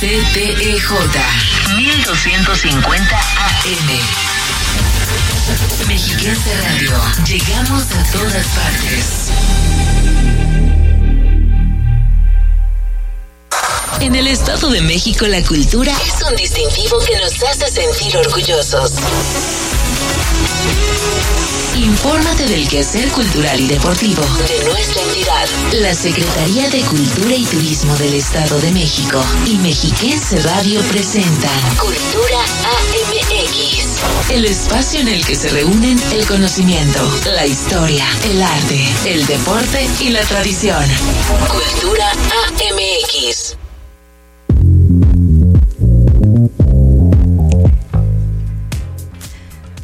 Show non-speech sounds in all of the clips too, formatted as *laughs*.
XCTEJ 1250 AM. Mexiquense Radio, llegamos a todas partes. En el Estado de México la cultura es un distintivo que nos hace sentir orgullosos. Infórmate del quehacer cultural y deportivo de nuestra entidad. La Secretaría de Cultura y Turismo del Estado de México y Mexiquense Radio presentan Cultura AMX. El espacio en el que se reúnen el conocimiento, la historia, el arte, el deporte y la tradición. Cultura AMX.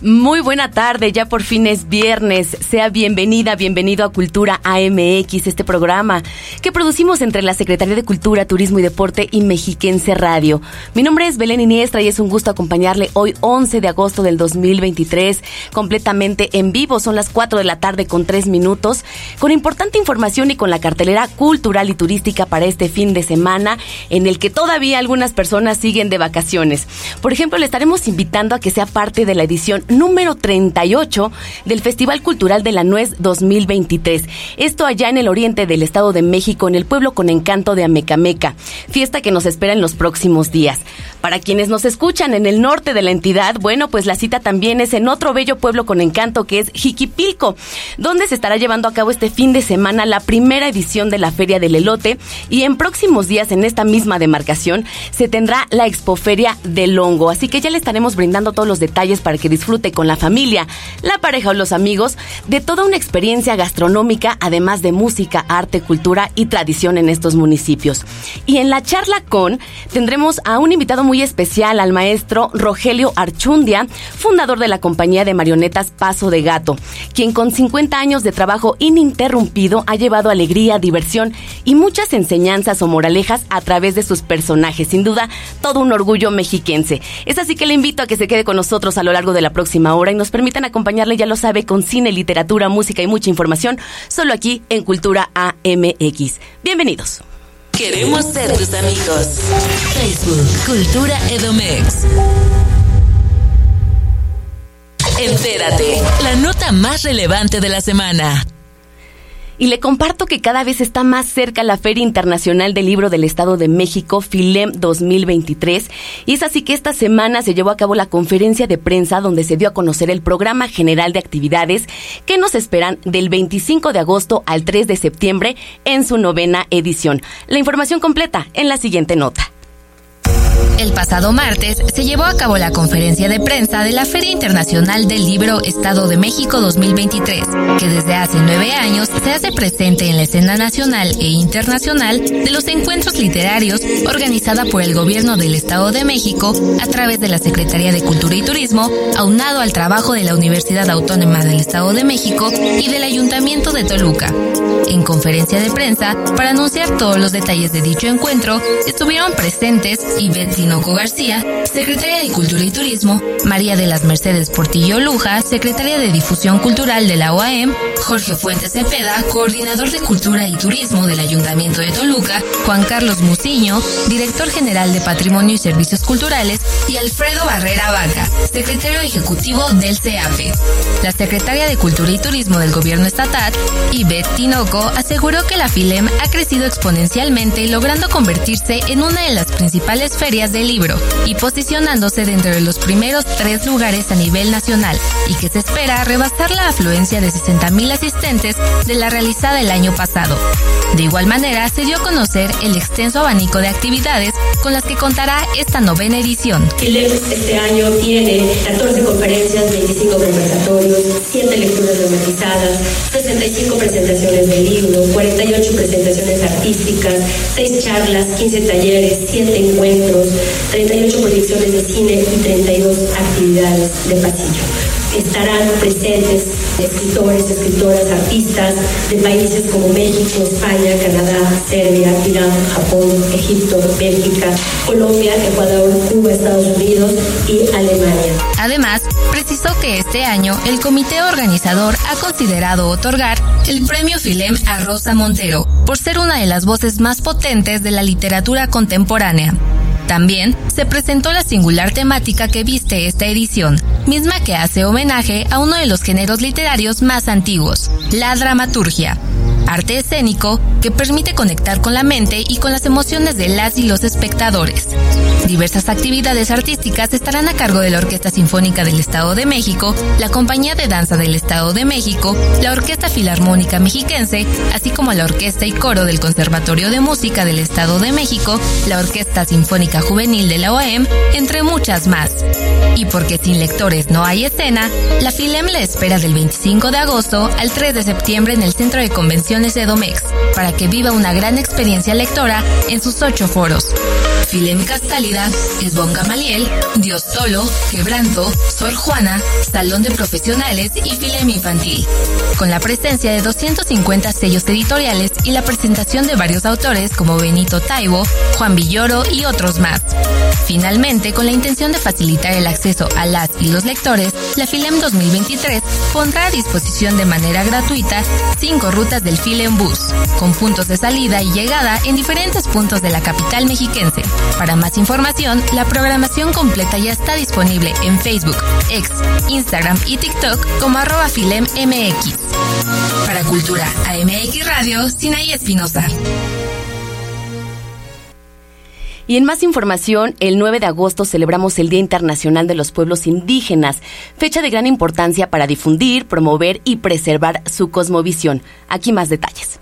Muy buena tarde, ya por fin es viernes. Sea bienvenida, bienvenido a Cultura AMX, este programa que producimos entre la Secretaría de Cultura, Turismo y Deporte y Mexiquense Radio. Mi nombre es Belén Iniestra y es un gusto acompañarle hoy 11 de agosto del 2023, completamente en vivo. Son las 4 de la tarde con 3 minutos, con importante información y con la cartelera cultural y turística para este fin de semana, en el que todavía algunas personas siguen de vacaciones. Por ejemplo, le estaremos invitando a que sea parte de la edición número 38 del Festival Cultural de la Nuez 2023. Esto allá en el oriente del Estado de México, en el pueblo con encanto de Amecameca, fiesta que nos espera en los próximos días. Para quienes nos escuchan en el norte de la entidad, bueno, pues la cita también es en otro bello pueblo con encanto que es Jiquipilco, donde se estará llevando a cabo este fin de semana la primera edición de la Feria del Elote y en próximos días en esta misma demarcación se tendrá la Expoferia del Hongo. Así que ya le estaremos brindando todos los detalles para que con la familia, la pareja o los amigos de toda una experiencia gastronómica, además de música, arte, cultura y tradición en estos municipios. Y en la charla con tendremos a un invitado muy especial, al maestro Rogelio Archundia, fundador de la compañía de marionetas Paso de Gato, quien con 50 años de trabajo ininterrumpido ha llevado alegría, diversión y muchas enseñanzas o moralejas a través de sus personajes. Sin duda, todo un orgullo mexiquense. Es así que le invito a que se quede con nosotros a lo largo de la próxima hora y nos permitan acompañarle, ya lo sabe, con cine, literatura, música y mucha información, solo aquí en Cultura AMX. Bienvenidos. Queremos ser tus amigos. Facebook, Cultura Edomex. Entérate, la nota más relevante de la semana. Y le comparto que cada vez está más cerca la Feria Internacional del Libro del Estado de México, FILEM 2023. Y es así que esta semana se llevó a cabo la conferencia de prensa donde se dio a conocer el programa general de actividades que nos esperan del 25 de agosto al 3 de septiembre en su novena edición. La información completa en la siguiente nota. El pasado martes se llevó a cabo la conferencia de prensa de la Feria Internacional del Libro Estado de México 2023, que desde hace nueve años se hace presente en la escena nacional e internacional de los encuentros literarios organizada por el Gobierno del Estado de México a través de la Secretaría de Cultura y Turismo, aunado al trabajo de la Universidad Autónoma del Estado de México y del Ayuntamiento de Toluca. En conferencia de prensa, para anunciar todos los detalles de dicho encuentro, estuvieron presentes Ivette Tinoco García, secretaria de Cultura y Turismo, María de las Mercedes Portillo Luja, secretaria de Difusión Cultural de la OAM, Jorge Fuentes Cepeda, coordinador de Cultura y Turismo del Ayuntamiento de Toluca, Juan Carlos Muciño, director general de Patrimonio y Servicios Culturales, y Alfredo Barrera Vaca, secretario ejecutivo del CEAPE. La secretaria de Cultura y Turismo del Gobierno Estatal, Ivette Tinoco, aseguró que la FILEM ha crecido exponencialmente, logrando convertirse en una de las principales ferias literarias del libro y posicionándose dentro de los primeros tres lugares a nivel nacional y que se espera rebasar la afluencia de 60.000 asistentes de la realizada el año pasado. De igual manera, se dio a conocer el extenso abanico de actividades con las que contará esta novena edición. este año tiene 14 conferencias, 25 conversatorios, 7 lecturas dramatizadas, 65 presentaciones de libro, 48 presentaciones artísticas, 6 charlas, 15 talleres, 7 encuentros, 38 proyecciones de cine y 32 actividades de pasillo estarán presentes escritores, escritoras, artistas de países como México, España, Canadá, Serbia, Irán, Japón, Egipto, Bélgica, Colombia, Ecuador, Cuba, Estados Unidos y Alemania. Además, precisó que este año el comité organizador ha considerado otorgar el premio Filem a Rosa Montero por ser una de las voces más potentes de la literatura contemporánea. También se presentó la singular temática que viste esta edición, misma que hace homenaje a uno de los géneros literarios más antiguos, la dramaturgia arte escénico que permite conectar con la mente y con las emociones de las y los espectadores. Diversas actividades artísticas estarán a cargo de la Orquesta Sinfónica del Estado de México, la Compañía de Danza del Estado de México, la Orquesta Filarmónica Mexiquense, así como la Orquesta y Coro del Conservatorio de Música del Estado de México, la Orquesta Sinfónica Juvenil de la OEM, entre muchas más. Y porque sin lectores no hay escena, la FILEM le espera del 25 de agosto al 3 de septiembre en el Centro de Convención de Domex para que viva una gran experiencia lectora en sus ocho foros. Filem Castálida, Esbón Gamaliel, Dios Tolo, Quebranto, Sor Juana, Salón de Profesionales y Filem Infantil. Con la presencia de 250 sellos editoriales y la presentación de varios autores como Benito Taibo, Juan Villoro y otros más. Finalmente, con la intención de facilitar el acceso a las y los lectores, la Filem 2023 pondrá a disposición de manera gratuita cinco rutas del Filem Bus, con puntos de salida y llegada en diferentes puntos de la capital mexiquense. Para más información, la programación completa ya está disponible en Facebook, X, Instagram y TikTok como arroba FilemMX. Para Cultura AMX Radio, Sinaí Espinosa. Y en más información, el 9 de agosto celebramos el Día Internacional de los Pueblos Indígenas, fecha de gran importancia para difundir, promover y preservar su cosmovisión. Aquí más detalles.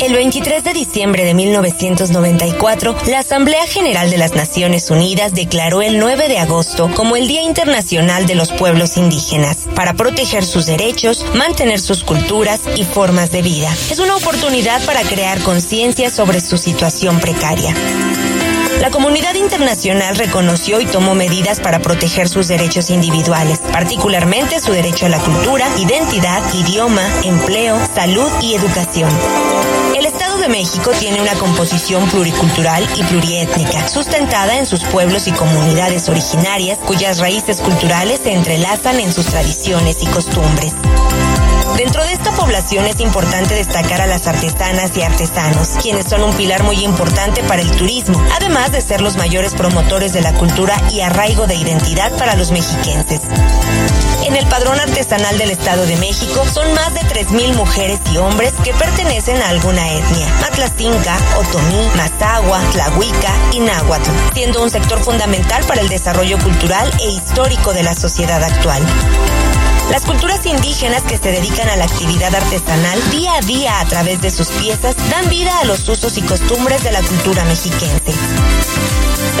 El 23 de diciembre de 1994, la Asamblea General de las Naciones Unidas declaró el 9 de agosto como el Día Internacional de los Pueblos Indígenas, para proteger sus derechos, mantener sus culturas y formas de vida. Es una oportunidad para crear conciencia sobre su situación precaria. La comunidad internacional reconoció y tomó medidas para proteger sus derechos individuales, particularmente su derecho a la cultura, identidad, idioma, empleo, salud y educación. El Estado de México tiene una composición pluricultural y pluriétnica, sustentada en sus pueblos y comunidades originarias, cuyas raíces culturales se entrelazan en sus tradiciones y costumbres. Dentro de esta población es importante destacar a las artesanas y artesanos, quienes son un pilar muy importante para el turismo, además de ser los mayores promotores de la cultura y arraigo de identidad para los mexiquenses. En el padrón artesanal del Estado de México son más de 3.000 mujeres y hombres que pertenecen a alguna etnia, Matlacinca, Otomí, Mazagua, Tlahuica y Náhuatl, siendo un sector fundamental para el desarrollo cultural e histórico de la sociedad actual. Las culturas indígenas que se dedican a la actividad artesanal día a día a través de sus piezas dan vida a los usos y costumbres de la cultura mexiquense.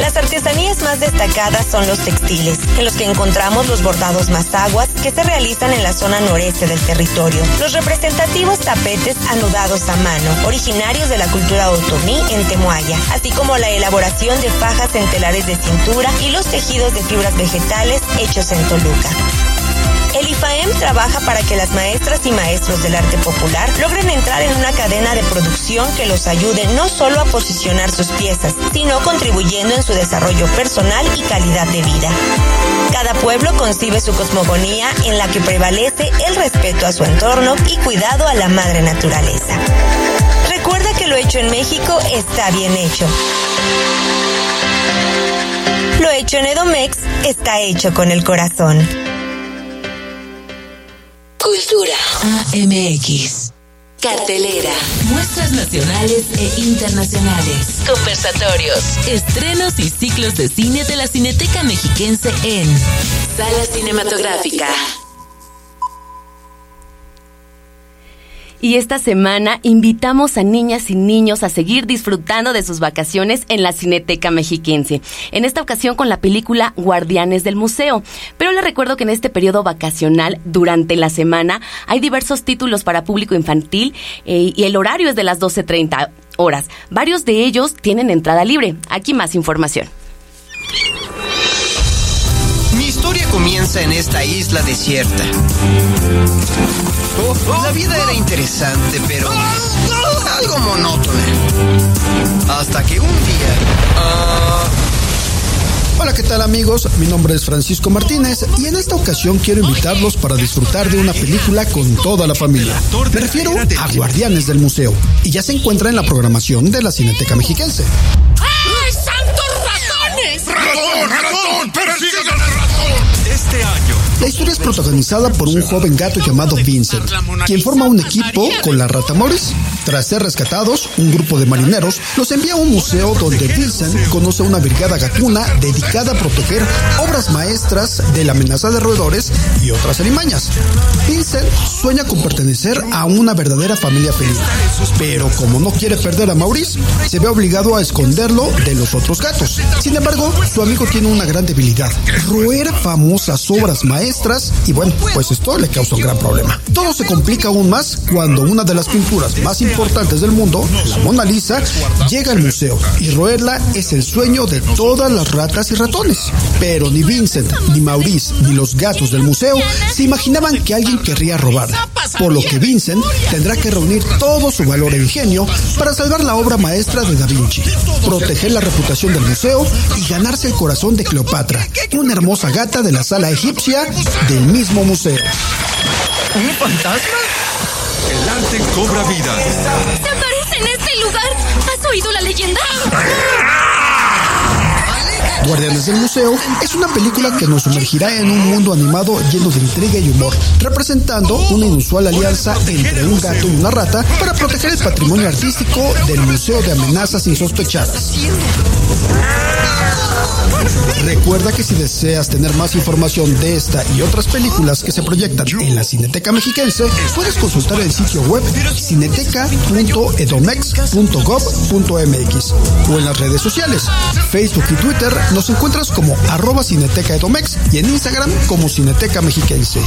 Las artesanías más destacadas son los textiles, en los que encontramos los bordados mazaguas que se realizan en la zona noreste del territorio, los representativos tapetes anudados a mano, originarios de la cultura otomí en Temuaya, así como la elaboración de fajas en telares de cintura y los tejidos de fibras vegetales hechos en Toluca. El IFAEM trabaja para que las maestras y maestros del arte popular logren entrar en una cadena de producción que los ayude no solo a posicionar sus piezas, sino contribuyendo en su desarrollo personal y calidad de vida. Cada pueblo concibe su cosmogonía en la que prevalece el respeto a su entorno y cuidado a la madre naturaleza. Recuerda que lo hecho en México está bien hecho. Lo hecho en Edomex está hecho con el corazón. Cultura AMX. Cartelera. Muestras nacionales e internacionales. Conversatorios. Estrenos y ciclos de cine de la Cineteca Mexiquense en Sala Cinematográfica. Y esta semana invitamos a niñas y niños a seguir disfrutando de sus vacaciones en la Cineteca Mexiquense. En esta ocasión con la película Guardianes del Museo. Pero les recuerdo que en este periodo vacacional, durante la semana, hay diversos títulos para público infantil eh, y el horario es de las 12.30 horas. Varios de ellos tienen entrada libre. Aquí más información. Comienza en esta isla desierta. La vida era interesante, pero algo monótona. Hasta que un día... Ah, Hola, ¿qué tal amigos? Mi nombre es Francisco Martínez y en esta ocasión quiero invitarlos para disfrutar de una película con toda la familia. Me refiero a Guardianes del Museo y ya se encuentra en la programación de la Cineteca Mexiquense. ¡Ay, santos ratones! ¡Ratón, ratón! ¡Persigan al ratón! Este año. La historia es protagonizada por un joven gato llamado Vincent, quien forma un equipo con la rata Morris. Tras ser rescatados, un grupo de marineros los envía a un museo donde Vincent conoce a una brigada gatuna dedicada a proteger obras maestras de la amenaza de roedores y otras alimañas. Vincent sueña con pertenecer a una verdadera familia feliz, pero como no quiere perder a Maurice, se ve obligado a esconderlo de los otros gatos. Sin embargo, su amigo tiene una gran debilidad, roer famosas obras maestras y bueno, pues esto le causa un gran problema. Todo se complica aún más cuando una de las pinturas más importantes del mundo, la Mona Lisa, llega al museo y roerla es el sueño de todas las ratas y ratones. Pero ni Vincent, ni Maurice, ni los gatos del museo se imaginaban que alguien querría robar, por lo que Vincent tendrá que reunir todo su valor e ingenio para salvar la obra maestra de Da Vinci, proteger la reputación del museo y ganarse el corazón de Cleopatra, una hermosa gata de la sala egipcia del mismo museo. ¿Un fantasma? El arte cobra vida. ¡Se aparece en este lugar! ¿Has oído la leyenda? Guardianes del Museo es una película que nos sumergirá en un mundo animado lleno de intriga y humor, representando una inusual alianza entre un gato y una rata para proteger el patrimonio artístico del Museo de Amenazas Insospechadas. Recuerda que si deseas tener más información de esta y otras películas que se proyectan en la Cineteca Mexiquense, puedes consultar el sitio web cineteca.edomex.gov.mx o en las redes sociales, Facebook y Twitter nos encuentras como arroba Cineteca Edomex y en Instagram como Cineteca Mexiquense.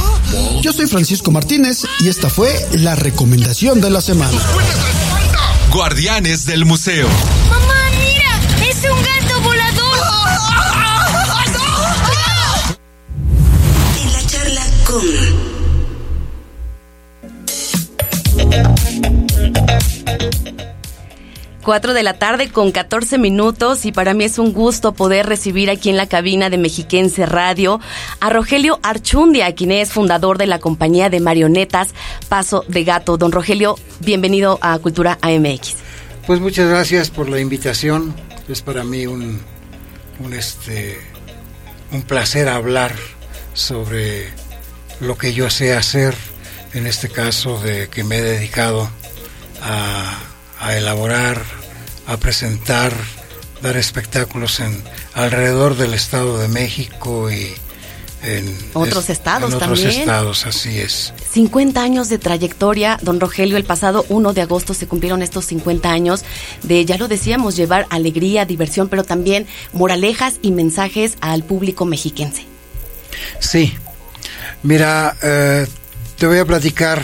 Yo soy Francisco Martínez y esta fue la recomendación de la semana. Guardianes del Museo. 4 de la tarde con 14 minutos y para mí es un gusto poder recibir aquí en la cabina de Mexiquense Radio a Rogelio Archundia, quien es fundador de la compañía de marionetas Paso de Gato. Don Rogelio, bienvenido a Cultura AMX. Pues muchas gracias por la invitación. Es para mí un, un este un placer hablar sobre lo que yo sé hacer, en este caso de que me he dedicado a, a elaborar, a presentar, dar espectáculos en alrededor del Estado de México y en Otros estados en otros también. estados, así es. 50 años de trayectoria, don Rogelio. El pasado 1 de agosto se cumplieron estos 50 años de, ya lo decíamos, llevar alegría, diversión, pero también moralejas y mensajes al público mexiquense. Sí, mira, eh, te voy a platicar.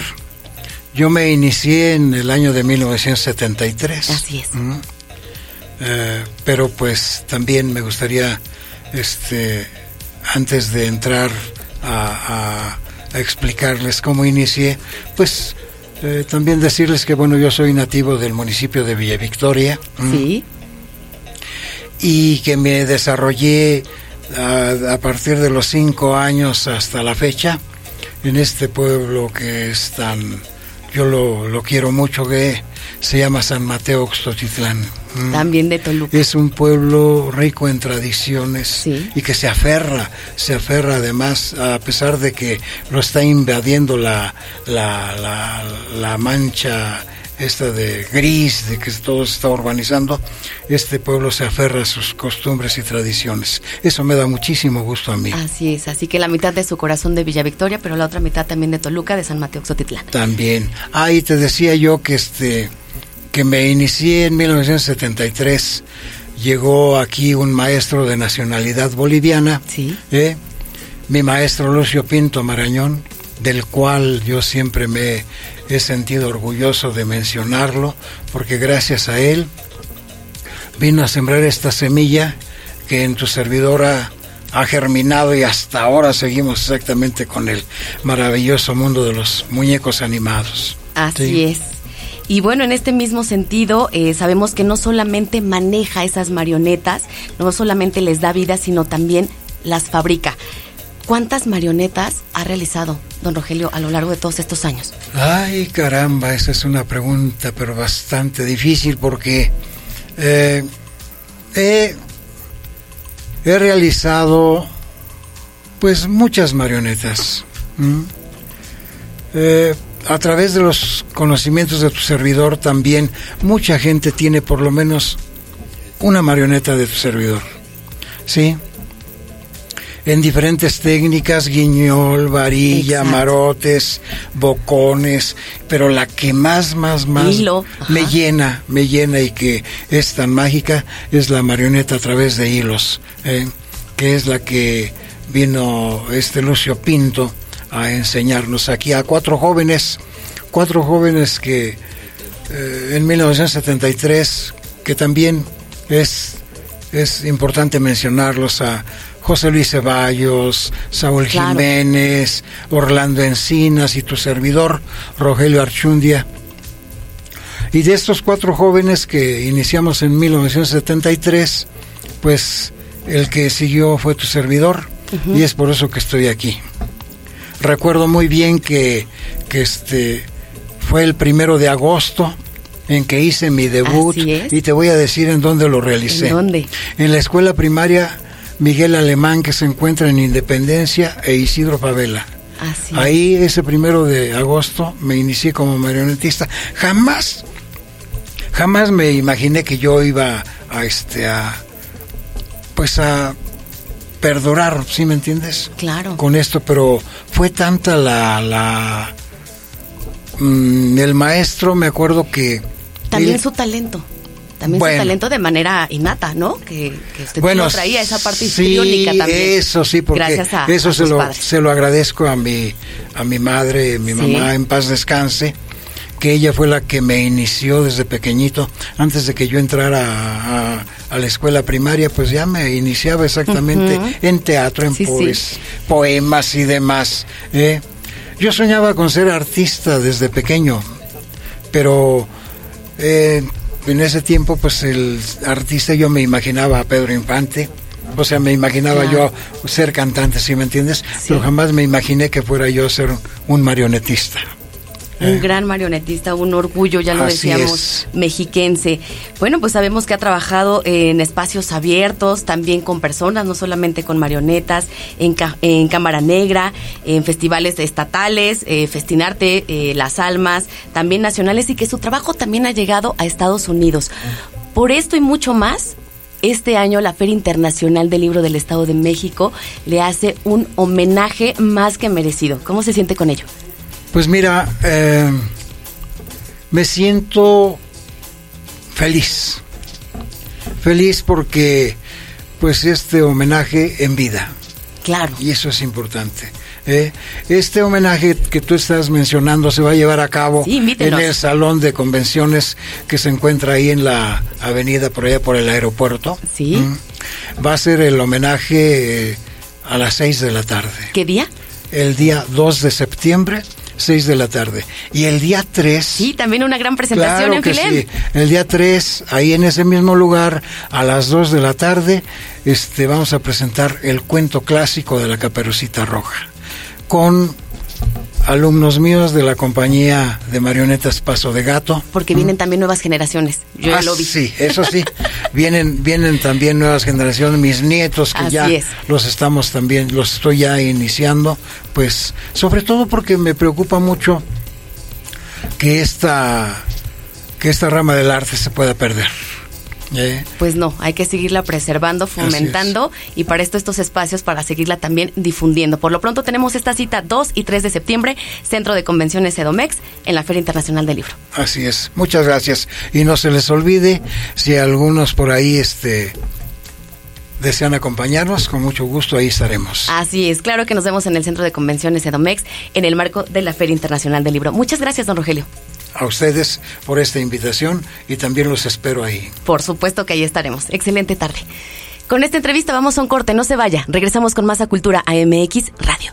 Yo me inicié en el año de 1973. Así es. ¿Mm? Eh, pero pues también me gustaría, este, antes de entrar a, a- a explicarles cómo inicié, pues eh, también decirles que bueno, yo soy nativo del municipio de Villa Victoria. Sí. y que me desarrollé a, a partir de los cinco años hasta la fecha en este pueblo que es tan yo lo, lo quiero mucho que se llama San Mateo Oxtotitlán Mm. También de Toluca. Es un pueblo rico en tradiciones y que se aferra, se aferra además, a pesar de que lo está invadiendo la, la, la, la mancha esta de gris, de que todo se está urbanizando, este pueblo se aferra a sus costumbres y tradiciones. Eso me da muchísimo gusto a mí. Así es, así que la mitad de su corazón de Villa Victoria, pero la otra mitad también de Toluca, de San Mateo Xotitlán. También. Ah, y te decía yo que este que me inicié en 1973. Llegó aquí un maestro de nacionalidad boliviana, sí. ¿eh? mi maestro Lucio Pinto Marañón, del cual yo siempre me he sentido orgulloso de mencionarlo, porque gracias a él vino a sembrar esta semilla que en tu servidora ha germinado y hasta ahora seguimos exactamente con el maravilloso mundo de los muñecos animados. Así es. Y bueno, en este mismo sentido, eh, sabemos que no solamente maneja esas marionetas, no solamente les da vida, sino también las fabrica. ¿Cuántas marionetas ha realizado don Rogelio a lo largo de todos estos años? Ay, caramba, esa es una pregunta, pero bastante difícil porque eh, he, realizado pues muchas marionetas. Eh, a través de los conocimientos de tu servidor también mucha gente tiene por lo menos una marioneta de tu servidor. ¿Sí? En diferentes técnicas, guiñol, varilla, marotes, bocones, pero la que más, más, más me llena, me llena y que es tan mágica es la marioneta a través de hilos, ¿eh? que es la que vino este Lucio Pinto a enseñarnos aquí a cuatro jóvenes, cuatro jóvenes que eh, en 1973, que también es, es importante mencionarlos a José Luis Ceballos, Saúl Jiménez, Orlando Encinas y tu servidor, Rogelio Archundia. Y de estos cuatro jóvenes que iniciamos en 1973, pues el que siguió fue tu servidor y es por eso que estoy aquí. Recuerdo muy bien que, que este fue el primero de agosto en que hice mi debut y te voy a decir en dónde lo realicé. ¿En dónde? En la escuela primaria Miguel Alemán que se encuentra en Independencia e Isidro Favela. Ahí ese primero de agosto me inicié como marionetista. Jamás, jamás me imaginé que yo iba a este a pues a perdurar, ¿sí me entiendes? Claro. Con esto, pero fue tanta la la mm, el maestro, me acuerdo que también su talento también su talento de manera innata, ¿no? Que, que usted bueno, traía esa parte sí, también. Eso sí, porque eso se, lo, se lo agradezco a mi, a mi madre, mi mamá, en paz descanse, que ella fue la que me inició desde pequeñito, antes de que yo entrara a, la escuela primaria, pues ya me iniciaba exactamente en teatro, en poemas y demás. ¿eh? Yo soñaba con ser artista desde pequeño, pero eh, en ese tiempo, pues el artista yo me imaginaba a Pedro Infante, o sea, me imaginaba yo ser cantante, ¿sí me entiendes? Pero jamás me imaginé que fuera yo ser un marionetista un gran marionetista, un orgullo, ya lo decíamos, mexiquense. Bueno, pues sabemos que ha trabajado en espacios abiertos, también con personas, no solamente con marionetas, en, en Cámara Negra, en festivales estatales, eh, Festinarte, eh, Las Almas, también nacionales, y que su trabajo también ha llegado a Estados Unidos. Por esto y mucho más, este año la Feria Internacional del Libro del Estado de México le hace un homenaje más que merecido. ¿Cómo se siente con ello? Pues mira, eh, me siento feliz. Feliz porque pues este homenaje en vida. Claro. Y eso es importante. ¿eh? Este homenaje que tú estás mencionando se va a llevar a cabo en el salón de convenciones que se encuentra ahí en la avenida por allá por el aeropuerto. Sí. Mm. Va a ser el homenaje eh, a las seis de la tarde. ¿Qué día? El día 2 de septiembre 6 de la tarde. Y el día 3... Sí, también una gran presentación en Sí. El día 3, ahí en ese mismo lugar, a las 2 de la tarde, este, vamos a presentar el cuento clásico de la Caperucita Roja. Con alumnos míos de la compañía de marionetas Paso de Gato. Porque vienen también nuevas generaciones. Yo Ah, lo vi. Sí, eso sí. *laughs* vienen, vienen también nuevas generaciones, mis nietos que Así ya es. los estamos también, los estoy ya iniciando, pues sobre todo porque me preocupa mucho que esta, que esta rama del arte se pueda perder. ¿Eh? Pues no, hay que seguirla preservando, fomentando y para esto estos espacios para seguirla también difundiendo. Por lo pronto tenemos esta cita 2 y 3 de septiembre, Centro de Convenciones Edomex, en la Feria Internacional del Libro. Así es. Muchas gracias. Y no se les olvide, si algunos por ahí este, desean acompañarnos, con mucho gusto ahí estaremos. Así es, claro que nos vemos en el Centro de Convenciones Edomex en el marco de la Feria Internacional del Libro. Muchas gracias, don Rogelio. A ustedes por esta invitación y también los espero ahí. Por supuesto que ahí estaremos. Excelente tarde. Con esta entrevista vamos a un corte, no se vaya. Regresamos con más a Cultura AMX Radio.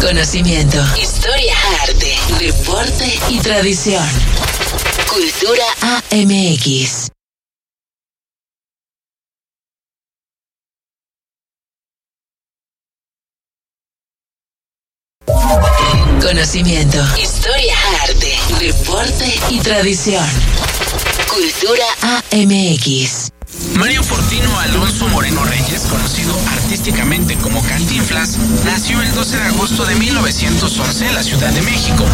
Conocimiento, historia, arte, deporte y tradición. Cultura AMX. Conocimiento, historia, arte, deporte y tradición. Cultura AMX. Mario Fortino Alonso Moreno Reyes, conocido artísticamente como Cantinflas, nació el 12 de agosto de 1911 en la Ciudad de México.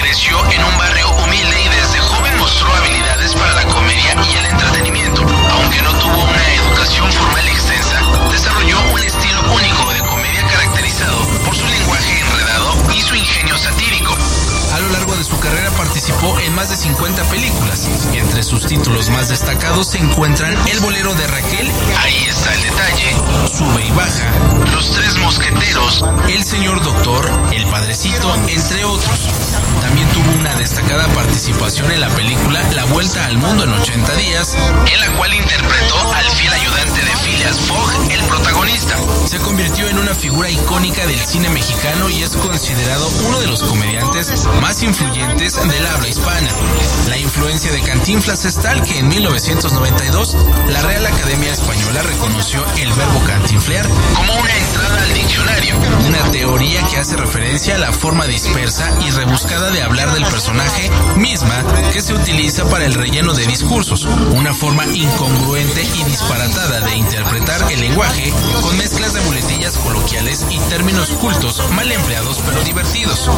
Creció en un barrio humilde y desde joven mostró habilidades para la comedia y el entretenimiento. Aunque no tuvo una educación formal más de 50 películas. Entre sus títulos más destacados se encuentran El bolero de Raquel, Ahí está el detalle, Sube y baja, Los tres mosqueteros, El señor doctor, El padrecito, entre otros. También tuvo una destacada participación en la película La vuelta al mundo en 80 días, en la cual interpretó al fiel ayudante de Phileas Fogg, el protagonista. Se convirtió en una figura icónica del cine mexicano y es considerado uno de los comediantes más influyentes del habla hispana. La influencia de Cantinflas es tal que en 1992 la Real Academia Española reconoció el verbo cantinflear como una entrada al diccionario, una teoría que hace referencia a la forma dispersa y rebuscada de hablar del personaje misma que se utiliza para el relleno de discursos, una forma incongruente y disparatada de interpretar el lenguaje con mezclas de muletillas coloquiales y términos cultos mal empleados pero divertidos.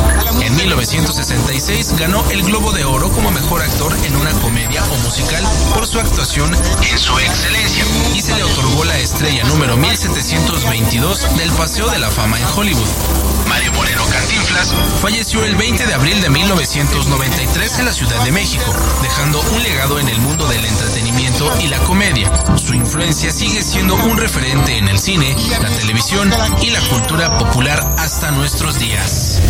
En 1966 ganó el Globo de Oro como mejor actor en una comedia o musical por su actuación en su excelencia y se le otorgó la estrella número 1722 del Paseo de la Fama en Hollywood. Mario Moreno Cantinflas falleció el 20 de abril de 1993 en la Ciudad de México, dejando un legado en el mundo del entretenimiento y la comedia. Su influencia sigue siendo un referente en el cine, la televisión y la cultura popular hasta nuestros días.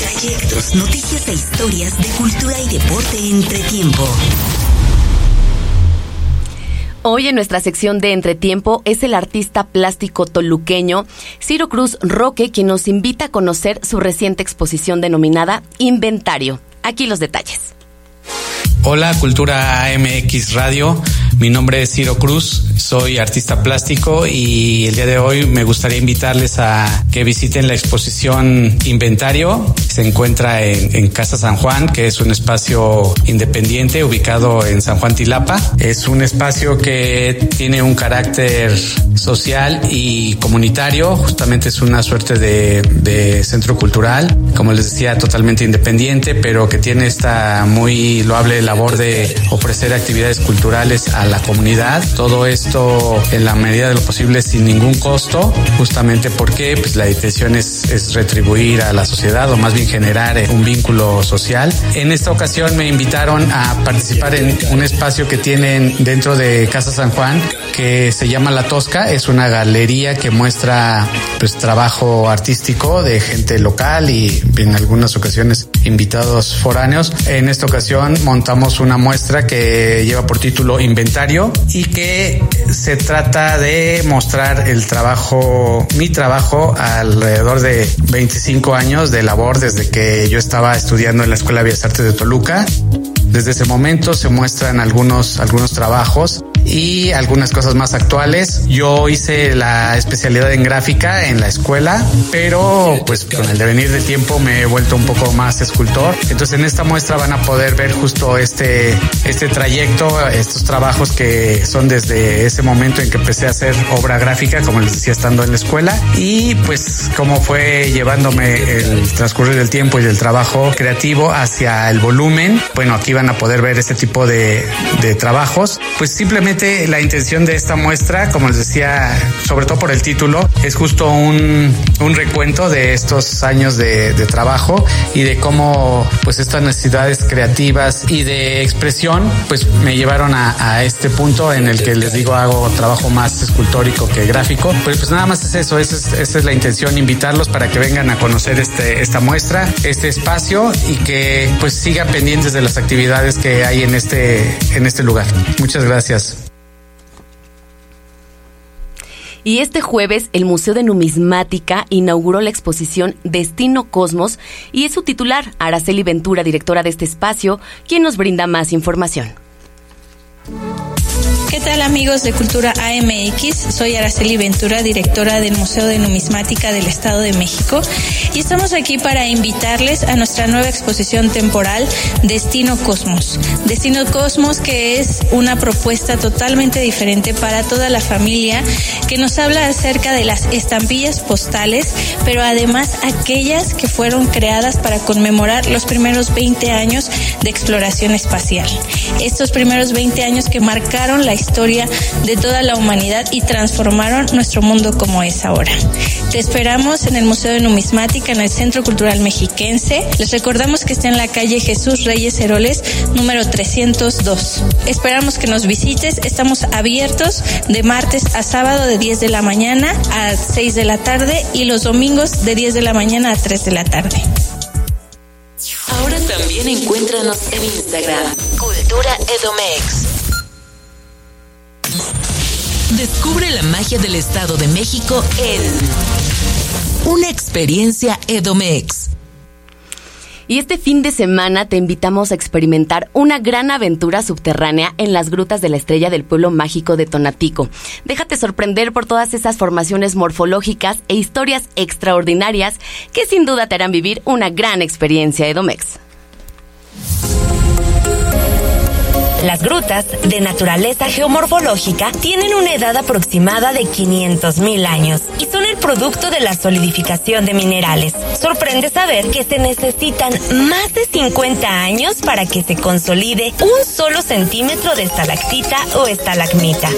Trayectos, noticias e historias de cultura y deporte entre tiempo. Hoy en nuestra sección de Entretiempo es el artista plástico toluqueño Ciro Cruz Roque quien nos invita a conocer su reciente exposición denominada Inventario. Aquí los detalles. Hola, Cultura AMX Radio. Mi nombre es Ciro Cruz, soy artista plástico y el día de hoy me gustaría invitarles a que visiten la exposición Inventario. Se encuentra en, en Casa San Juan, que es un espacio independiente ubicado en San Juan Tilapa. Es un espacio que tiene un carácter social y comunitario. Justamente es una suerte de, de centro cultural, como les decía, totalmente independiente, pero que tiene esta muy loable labor de ofrecer actividades culturales a la comunidad. Todo esto en la medida de lo posible sin ningún costo, justamente porque pues, la intención es, es retribuir a la sociedad o más bien generar eh, un vínculo social. En esta ocasión me invitaron a participar en un espacio que tienen dentro de Casa San Juan que se llama La Tosca. Es una galería que muestra pues trabajo artístico de gente local y en algunas ocasiones invitados foráneos. En esta ocasión montamos una muestra que lleva por título Inventario y que se trata de mostrar el trabajo, mi trabajo alrededor de 25 años de labor desde que yo estaba estudiando en la Escuela de Bellas Artes de Toluca. Desde ese momento se muestran algunos, algunos trabajos y algunas cosas más actuales. Yo hice la especialidad en gráfica en la escuela, pero pues con el devenir del tiempo me he vuelto un poco más escultor. Entonces en esta muestra van a poder ver justo este, este trayecto, estos trabajos que son desde ese momento en que empecé a hacer obra gráfica, como les decía, estando en la escuela, y pues cómo fue llevándome el transcurrir del tiempo y del trabajo creativo hacia el volumen. Bueno, aquí van a poder ver este tipo de, de trabajos. Pues simplemente la intención de esta muestra, como les decía, sobre todo por el título, es justo un, un recuento de estos años de, de, trabajo y de cómo pues estas necesidades creativas y de expresión pues me llevaron a, a este punto en el que les digo hago trabajo más escultórico que gráfico. Pues, pues nada más es eso, esa es, esa es la intención, invitarlos para que vengan a conocer este, esta muestra, este espacio y que pues sigan pendientes de las actividades que hay en este, en este lugar. Muchas gracias. Y este jueves el Museo de Numismática inauguró la exposición Destino Cosmos y es su titular, Araceli Ventura, directora de este espacio, quien nos brinda más información. ¿Qué tal amigos de Cultura AMX? Soy Araceli Ventura, directora del Museo de Numismática del Estado de México y estamos aquí para invitarles a nuestra nueva exposición temporal Destino Cosmos. Destino Cosmos que es una propuesta totalmente diferente para toda la familia que nos habla acerca de las estampillas postales, pero además aquellas que fueron creadas para conmemorar los primeros 20 años de exploración espacial. Estos primeros 20 años que marcaron la historia de toda la humanidad y transformaron nuestro mundo como es ahora. Te esperamos en el Museo de Numismática, en el Centro Cultural Mexiquense. Les recordamos que está en la calle Jesús Reyes Heroles, número 302. Esperamos que nos visites. Estamos abiertos de martes a sábado de 10 de la mañana a 6 de la tarde y los domingos de 10 de la mañana a 3 de la tarde. Ahora también encuéntranos en Instagram, Cultura Edomex. Descubre la magia del Estado de México en Una experiencia Edomex. Y este fin de semana te invitamos a experimentar una gran aventura subterránea en las grutas de la estrella del pueblo mágico de Tonatico. Déjate sorprender por todas esas formaciones morfológicas e historias extraordinarias que sin duda te harán vivir una gran experiencia Edomex. Las grutas, de naturaleza geomorfológica, tienen una edad aproximada de 500.000 años y son el producto de la solidificación de minerales. Sorprende saber que se necesitan más de 50 años para que se consolide un solo centímetro de estalactita o estalagmita.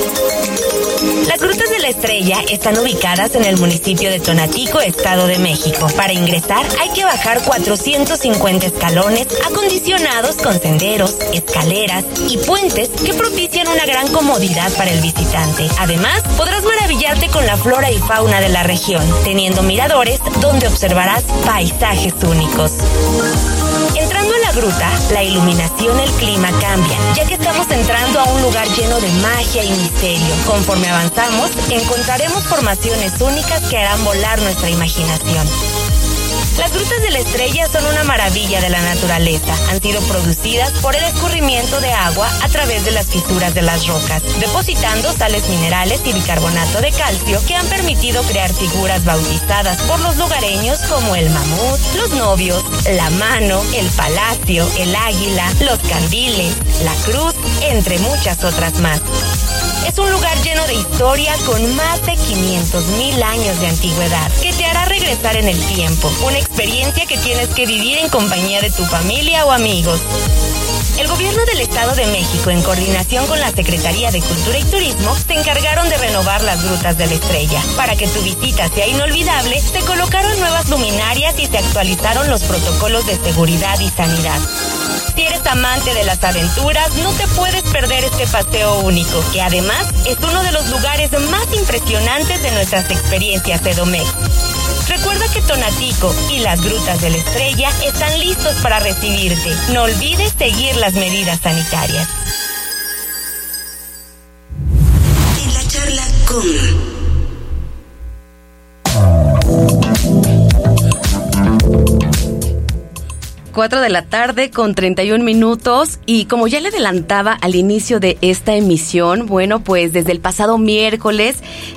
Las grutas de la estrella están ubicadas en el municipio de Tonatico, Estado de México. Para ingresar hay que bajar 450 escalones acondicionados con senderos, escaleras y puentes que propician una gran comodidad para el visitante. Además, podrás maravillarte con la flora y fauna de la región, teniendo miradores donde observarás paisajes únicos. Entrando en la gruta, la iluminación y el clima cambian, ya que estamos entrando a un lugar lleno de magia y misterio. Conforme avanzamos, encontraremos formaciones únicas que harán volar nuestra imaginación. Las grutas de la estrella son una maravilla de la naturaleza. Han sido producidas por el escurrimiento de agua a través de las fisuras de las rocas, depositando sales minerales y bicarbonato de calcio que han permitido crear figuras bautizadas por los lugareños como el mamut, los novios, la mano, el palacio, el águila, los candiles, la cruz, entre muchas otras más. Es un lugar lleno de historia con más de 500 mil años de antigüedad que te hará regresar en el tiempo. Una experiencia que tienes que vivir en compañía de tu familia o amigos. El gobierno del Estado de México, en coordinación con la Secretaría de Cultura y Turismo, se encargaron de renovar las grutas de la estrella. Para que tu visita sea inolvidable, se colocaron nuevas luminarias y se actualizaron los protocolos de seguridad y sanidad. Si eres amante de las aventuras, no te puedes perder este paseo único, que además es uno de los lugares más impresionantes de nuestras experiencias de Domex. Recuerda que Tonatico y las grutas de la estrella están listos para recibirte. No olvides seguir las medidas sanitarias. 4 de la tarde con 31 minutos y como ya le adelantaba al inicio de esta emisión, bueno, pues desde el pasado miércoles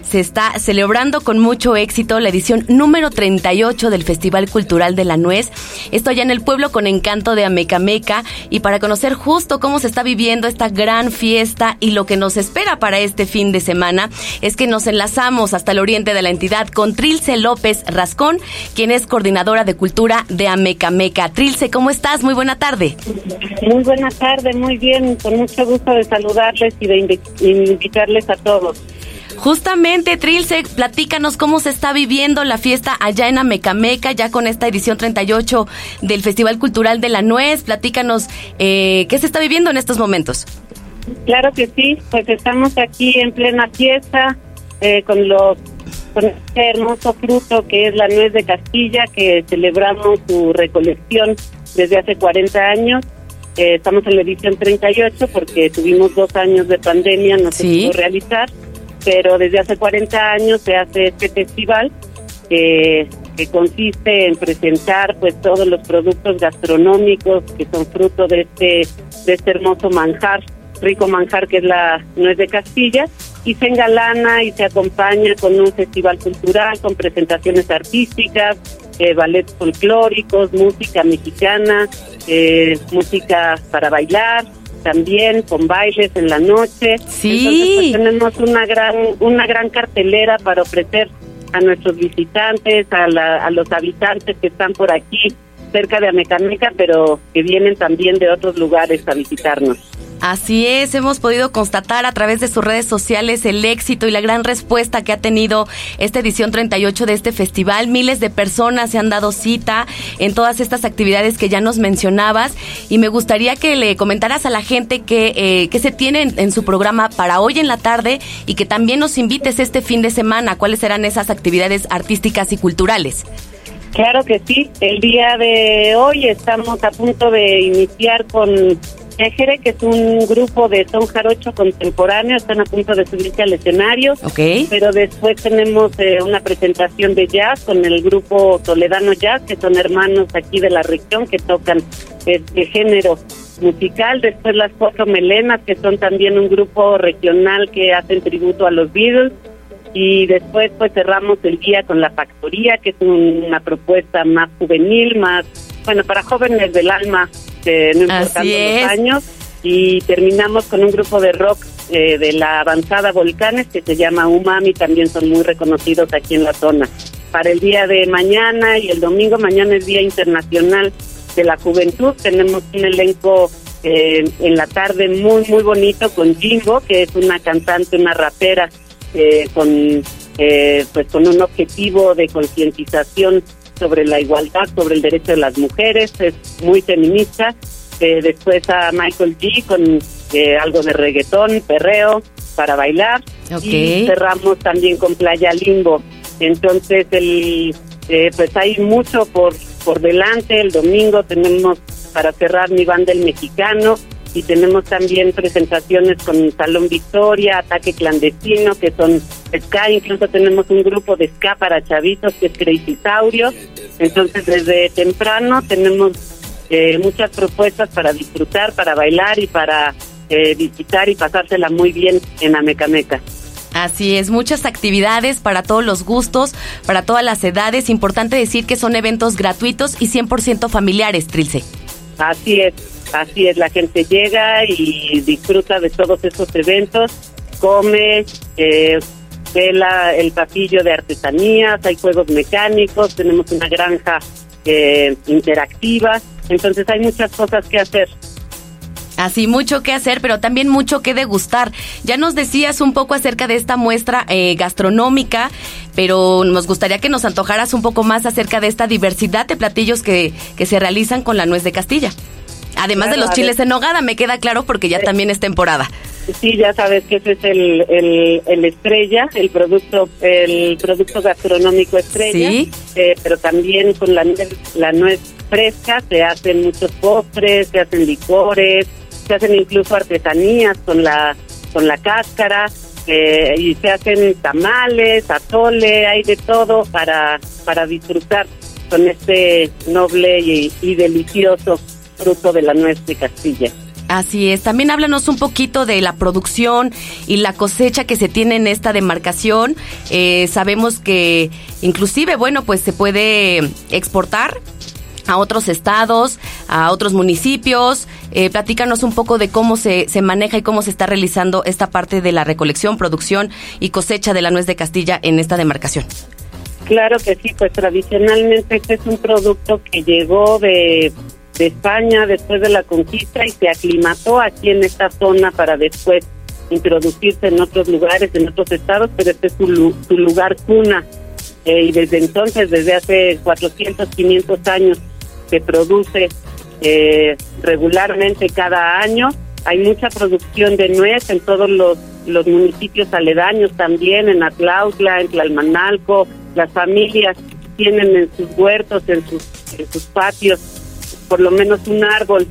se está celebrando con mucho éxito la edición número 38 del Festival Cultural de la Nuez. Esto allá en el pueblo con encanto de Amecameca y para conocer justo cómo se está viviendo esta gran fiesta y lo que nos espera para este fin de semana es que nos enlazamos hasta el oriente de la entidad con Trilce López Rascón, quien es coordinadora de cultura de Amecameca. Trilce ¿cómo estás? Muy buena tarde. Muy buena tarde, muy bien, con mucho gusto de saludarles y de invitarles a todos. Justamente, Trilce, platícanos cómo se está viviendo la fiesta allá en Amecameca, ya con esta edición 38 del Festival Cultural de la Nuez. Platícanos eh, qué se está viviendo en estos momentos. Claro que sí, pues estamos aquí en plena fiesta eh, con los con este hermoso fruto que es la nuez de Castilla, que celebramos su recolección desde hace 40 años. Eh, estamos en la edición 38 porque tuvimos dos años de pandemia, no se pudo realizar, pero desde hace 40 años se hace este festival que, que consiste en presentar pues todos los productos gastronómicos que son fruto de este, de este hermoso manjar, rico manjar que es la nuez de Castilla y se engalana y se acompaña con un festival cultural, con presentaciones artísticas, eh, ballets folclóricos, música mexicana, eh, música para bailar, también con bailes en la noche. Sí. Entonces pues, tenemos una gran una gran cartelera para ofrecer a nuestros visitantes, a, a los habitantes que están por aquí cerca de Amecameca, pero que vienen también de otros lugares a visitarnos. Así es, hemos podido constatar a través de sus redes sociales el éxito y la gran respuesta que ha tenido esta edición 38 de este festival. Miles de personas se han dado cita en todas estas actividades que ya nos mencionabas y me gustaría que le comentaras a la gente que, eh, se tiene en, en, su programa para hoy en la tarde y que también nos invites este fin de semana. ¿Cuáles serán esas actividades artísticas y culturales? Claro que sí. El día de hoy estamos a punto de iniciar con Ejere, que es un grupo de son jarocho contemporáneo, están a punto de subirse al escenario. Ok. Pero después tenemos eh, una presentación de jazz con el grupo Toledano Jazz, que son hermanos aquí de la región que tocan este género musical. Después las cuatro melenas, que son también un grupo regional que hacen tributo a los Beatles. Y después pues cerramos el día con la factoría, que es una propuesta más juvenil, más, bueno, para jóvenes del alma no importando los años. Y terminamos con un grupo de rock eh, de la avanzada Volcanes que se llama Umami, también son muy reconocidos aquí en la zona. Para el día de mañana y el domingo, mañana es Día Internacional de la Juventud, tenemos un elenco eh, en la tarde muy, muy bonito con Jimbo, que es una cantante, una rapera, eh, con, pues con un objetivo de concientización sobre la igualdad, sobre el derecho de las mujeres, es muy feminista. Eh, después a Michael G con eh, algo de reggaetón, perreo para bailar. Y cerramos también con Playa Limbo. Entonces, el, eh, pues hay mucho por, por delante. El domingo tenemos para cerrar mi banda El Mexicano y tenemos también presentaciones con Salón Victoria, Ataque Clandestino, que son ska, incluso tenemos un grupo de ska para chavitos que es Crazy Saurio. Entonces desde temprano tenemos eh, muchas propuestas para disfrutar, para bailar y para eh, visitar y pasársela muy bien en Amecameca. Así es, muchas actividades para todos los gustos, para todas las edades. Importante decir que son eventos gratuitos y 100% familiares, Trilce. Así es, así es, la gente llega y disfruta de todos estos eventos, come, eh, ve el pasillo de artesanías, hay juegos mecánicos, tenemos una granja eh, interactiva, entonces hay muchas cosas que hacer. Así, mucho que hacer, pero también mucho que degustar. Ya nos decías un poco acerca de esta muestra eh, gastronómica, pero nos gustaría que nos antojaras un poco más acerca de esta diversidad de platillos que, que se realizan con la nuez de Castilla. Además de los chiles en nogada, me queda claro porque ya también es temporada. Sí, ya sabes que ese es el, el, estrella, el producto el producto gastronómico estrella. Sí. Eh, pero también con la, la nuez fresca se hacen muchos postres, se hacen licores, se hacen incluso artesanías con la con la cáscara eh, y se hacen tamales, atole, hay de todo para, para disfrutar con este noble y, y delicioso fruto de la nuez de Castilla. Así es. También háblanos un poquito de la producción y la cosecha que se tiene en esta demarcación. Eh, sabemos que inclusive, bueno, pues se puede exportar a otros estados, a otros municipios. Eh, platícanos un poco de cómo se, se maneja y cómo se está realizando esta parte de la recolección, producción y cosecha de la nuez de Castilla en esta demarcación. Claro que sí, pues tradicionalmente este es un producto que llegó de de España después de la conquista y se aclimató aquí en esta zona para después introducirse en otros lugares, en otros estados, pero este es su, lugar cuna. Eh, y desde entonces, desde hace 400, 500 años, se produce eh, regularmente cada año. Hay mucha producción de nuez en todos los, los municipios aledaños también, en Atlautla, en Tlalmanalco. Las familias tienen en sus huertos, en sus, en sus patios, por lo menos un árbol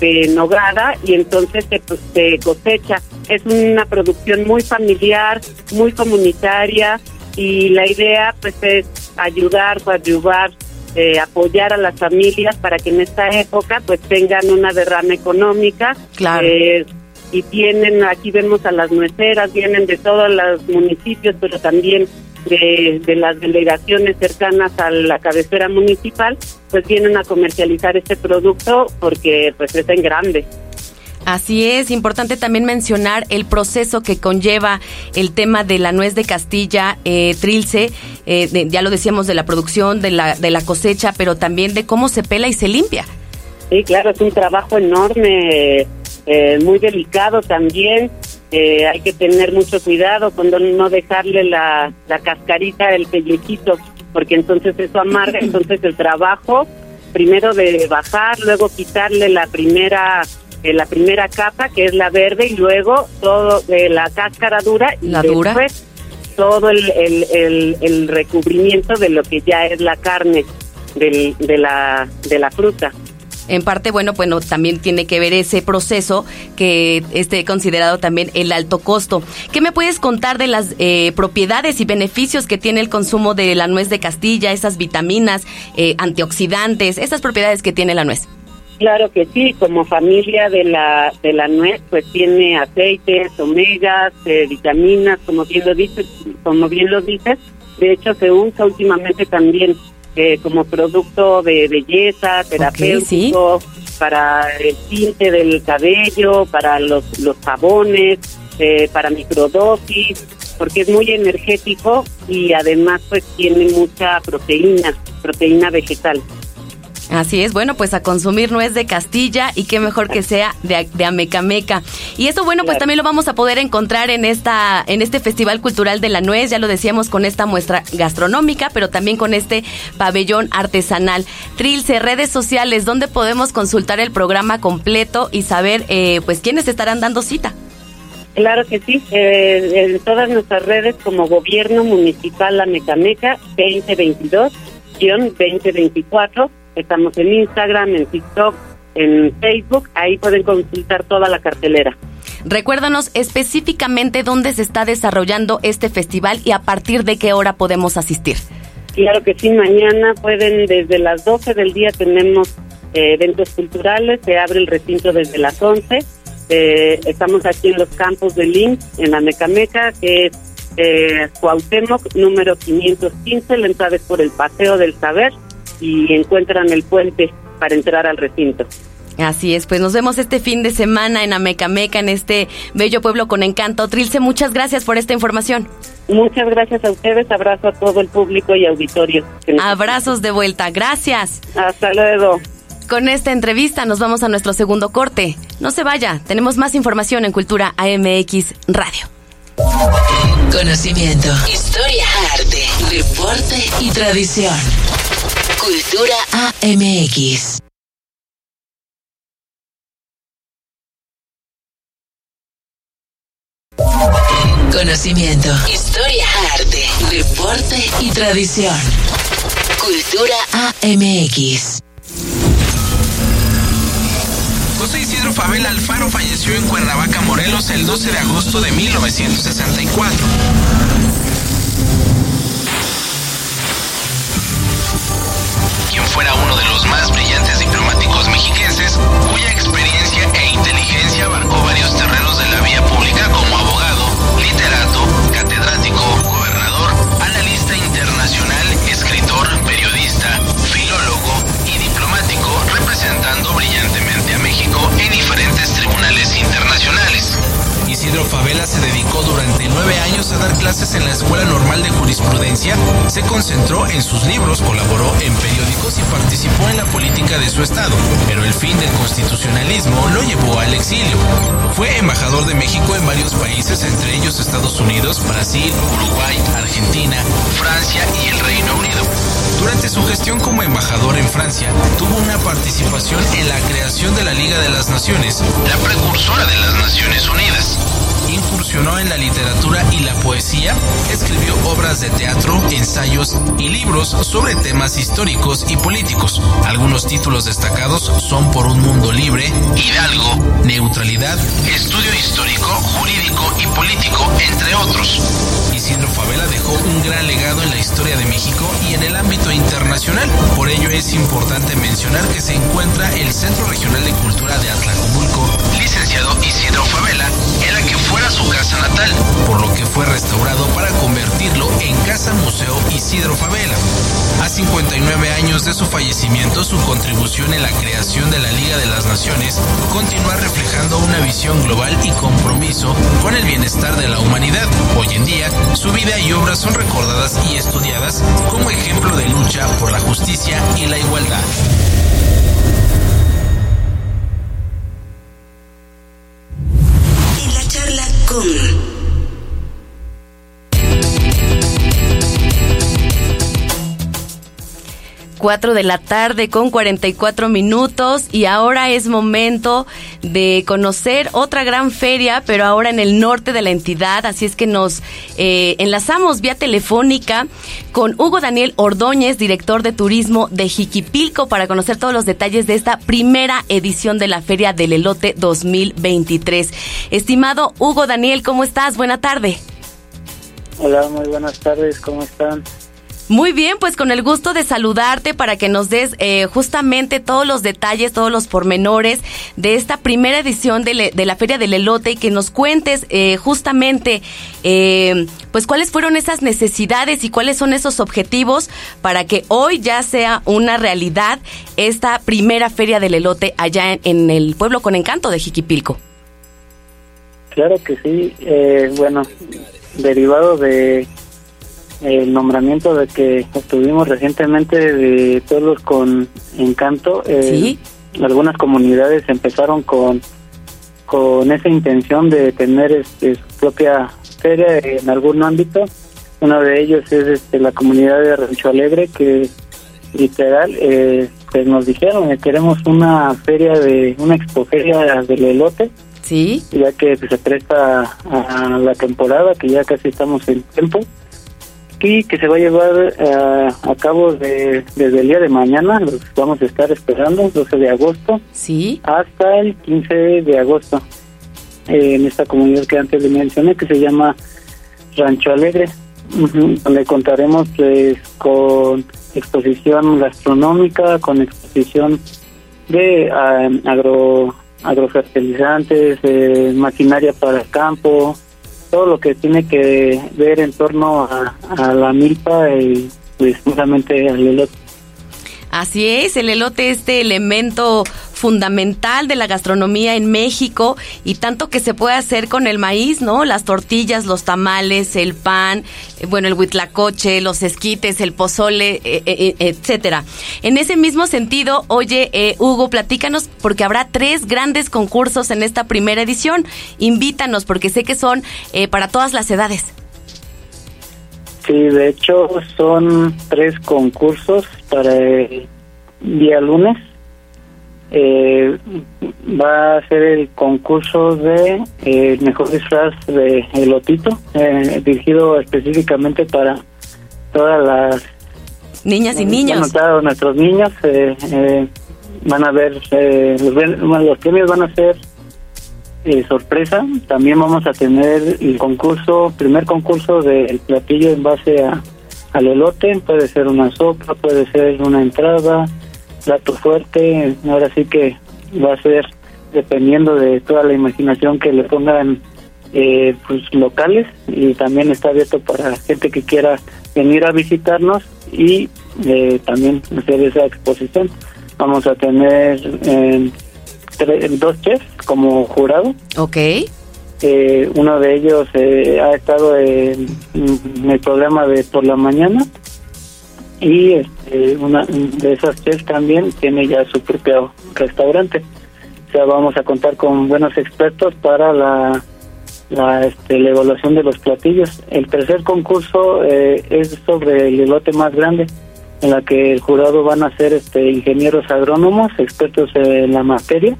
de nogada y entonces se, pues, se cosecha. Es una producción muy familiar, muy comunitaria y la idea pues es ayudar, coadyuvar, eh, apoyar a las familias para que en esta época pues tengan una derrama económica. Claro. Eh, y vienen, aquí vemos a las nueceras, vienen de todos los municipios, pero también de, de, las delegaciones cercanas a la cabecera municipal, pues vienen a comercializar este producto porque pues es en grande. Así es, importante también mencionar el proceso que conlleva el tema de la nuez de Castilla, eh, Trilce, eh, de, ya lo decíamos de la producción, de la, de la cosecha, pero también de cómo se pela y se limpia. Sí, claro, es un trabajo enorme, eh, muy delicado también. Eh, hay que tener mucho cuidado cuando no dejarle la, la cascarita del pellejito, porque entonces eso amarga. *laughs* Entonces el trabajo, primero de bajar, luego quitarle la primera eh, la primera capa, que es la verde, y luego todo de la cáscara dura y La dura. después todo el, el, el, el recubrimiento de lo que ya es la carne del, de, la, de la fruta. En parte, bueno, bueno, también tiene que ver ese proceso que esté considerado también el alto costo. ¿Qué me puedes contar de las eh, propiedades y beneficios que tiene el consumo de la nuez de Castilla, esas vitaminas, eh, antioxidantes, esas propiedades que tiene la nuez? Claro que sí, como familia de la de la nuez, pues tiene aceites, omegas, eh, vitaminas, como bien lo dices, como bien lo dices. De hecho, se usa últimamente también eh, como producto de belleza, terapéutico, para el tinte del cabello, para los, los jabones, eh, para microdosis, porque es muy energético y además pues tiene mucha proteína, proteína vegetal. Así es, bueno, pues a consumir nuez de Castilla y qué mejor que sea de, de Amecameca. Y esto, bueno, pues Claro. también lo vamos a poder encontrar en esta, en este Festival Cultural de la Nuez, ya lo decíamos con esta muestra gastronómica, pero también con este pabellón artesanal. Trilce, redes sociales, donde podemos consultar el programa completo y saber, eh, pues, quiénes estarán dando cita. Claro que sí, eh, en todas nuestras redes como Gobierno Municipal Amecameca 2022-2024, estamos en Instagram, en TikTok, en Facebook, ahí pueden consultar toda la cartelera. Recuérdanos específicamente dónde se está desarrollando este festival y a partir de qué hora podemos asistir. Claro que sí, mañana pueden desde las 12 del día tenemos eh, eventos culturales, se abre el recinto desde las 11. Eh, estamos aquí en los campos de LIN, en la Mecameca, que es eh, Cuauhtémoc, número 515. La entrada es por el Paseo del Saber y encuentran el puente para entrar al recinto. Así es, pues nos vemos este fin de semana en Amecameca, en este bello pueblo con encanto. Trilce, muchas gracias por esta información. Muchas gracias a ustedes, abrazo a todo el público y auditorio. Abrazos de vuelta, gracias. Hasta luego. Con esta entrevista nos vamos a nuestro segundo corte. No se vaya, tenemos más información en Cultura AMX Radio. Conocimiento, historia, arte, deporte y tradición. Cultura AMX. Conocimiento, historia, arte, deporte y tradición. Cultura AMX. José Isidro Favela Alfaro falleció en Cuernavaca, Morelos, el 12 de agosto de 1964. Fuera uno de los más brillantes diplomáticos mexiquenses, cuya experiencia e inteligencia abarcó varios terrenos de la vía pública como Isidro Favela se dedicó durante nueve años a dar clases en la Escuela Normal de Jurisprudencia, se concentró en sus libros, colaboró en periódicos y participó en la política de su estado, pero el fin del constitucionalismo lo llevó al exilio. Fue embajador de México en varios países, entre ellos Estados Unidos, Brasil, Uruguay, Argentina, como embajador en Francia, tuvo una participación en la creación de la Liga de las Naciones, la precursora de las Naciones Unidas. Incursionó en la literatura y la poesía, escribió obras de teatro, ensayos y libros sobre temas históricos y políticos. Algunos títulos destacados son Por un mundo libre, Hidalgo, Neutralidad, Estudio histórico, jurídico y político, entre otros. Isidro Favela dejó un gran legado en la historia de México y en el ámbito internacional. Por ello es importante mencionar que se encuentra el Centro Regional de Cultura de Atlacomulco, licenciado Isidro Favela, que fuera su casa natal, por lo que fue restaurado para convertirlo en Casa Museo Isidro Favela. A 59 años de su fallecimiento, su contribución en la creación de la Liga de las Naciones continúa reflejando una visión global y compromiso con el bienestar de la humanidad. Hoy en día, su vida y obras son recordadas y estudiadas como ejemplo de lucha por la justicia y la igualdad. Con... 4 de la tarde con 44 minutos y ahora es momento de conocer otra gran feria, pero ahora en el norte de la entidad, así es que nos eh, enlazamos vía telefónica con Hugo Daniel Ordóñez, director de turismo de Jiquipilco, para conocer todos los detalles de esta primera edición de la Feria del Elote 2023. Estimado Hugo Daniel, ¿cómo estás? Buena tarde. Hola, muy buenas tardes, ¿cómo están? Muy bien, pues con el gusto de saludarte para que nos des eh, justamente todos los detalles, todos los pormenores de esta primera edición de, la Feria del Elote y que nos cuentes eh, justamente eh, pues cuáles fueron esas necesidades y cuáles son esos objetivos para que hoy ya sea una realidad esta primera Feria del Elote allá en, en el pueblo con encanto de Jiquipilco. Claro que sí, eh, bueno, derivado de el nombramiento de que obtuvimos recientemente de pueblos con encanto, eh, algunas comunidades empezaron con con esa intención de tener este, su propia feria en algún ámbito. Uno de ellos es este, la comunidad de Rancho Alegre, que literal eh, pues nos dijeron que queremos una feria de una expoferia del elote. Sí. Ya que pues, se presta a la temporada, que ya casi estamos en tiempo y que se va a llevar eh, a cabo de- desde el día de mañana, los vamos a estar esperando, 12 de agosto, sí. hasta el 15 de agosto, eh, en esta comunidad que antes le mencioné, que se llama Rancho Alegre, ujú, donde contaremos pues, con exposición gastronómica, con exposición de ah, agro agrofertilizantes, eh, maquinaria para el campo, todo lo que tiene que ver en torno a, la milpa y pues justamente al elote. Así es, el elote este elemento fundamental de la gastronomía en México y tanto que se puede hacer con el maíz, ¿no? Las tortillas, los tamales, el pan, eh, bueno, el huitlacoche, los esquites, el pozole, eh, eh, etcétera. En ese mismo sentido, oye, eh, Hugo, platícanos porque habrá tres grandes concursos en esta primera edición. Invítanos porque sé que son eh, para todas las edades. Sí, de hecho son tres concursos para el día lunes. Eh, va a ser el concurso de eh, mejor disfraz de elotito, eh, dirigido específicamente para todas las niñas y eh, niños. bueno, nuestros niños. eh, eh, van a ver, eh, los, los premios van a ser eh, sorpresa. También vamos a tener el concurso, primer concurso del platillo en base a, al elote. Puede ser una sopa, puede ser una entrada, plato fuerte. Ahora sí que va a ser dependiendo de toda la imaginación que le pongan eh, pues locales y también está abierto para gente que quiera venir a visitarnos y eh, también hacer esa exposición. Vamos a tener eh, dos chefs como jurado. Ok. Eh, uno de ellos eh, ha estado en, el programa de por la mañana y este, una de esas chefs también tiene ya su propio restaurante. O sea, vamos a contar con buenos expertos para la, la, este, la evaluación de los platillos. El tercer concurso eh, es sobre el elote más grande, en la que el jurado van a ser este, ingenieros agrónomos, expertos en la materia,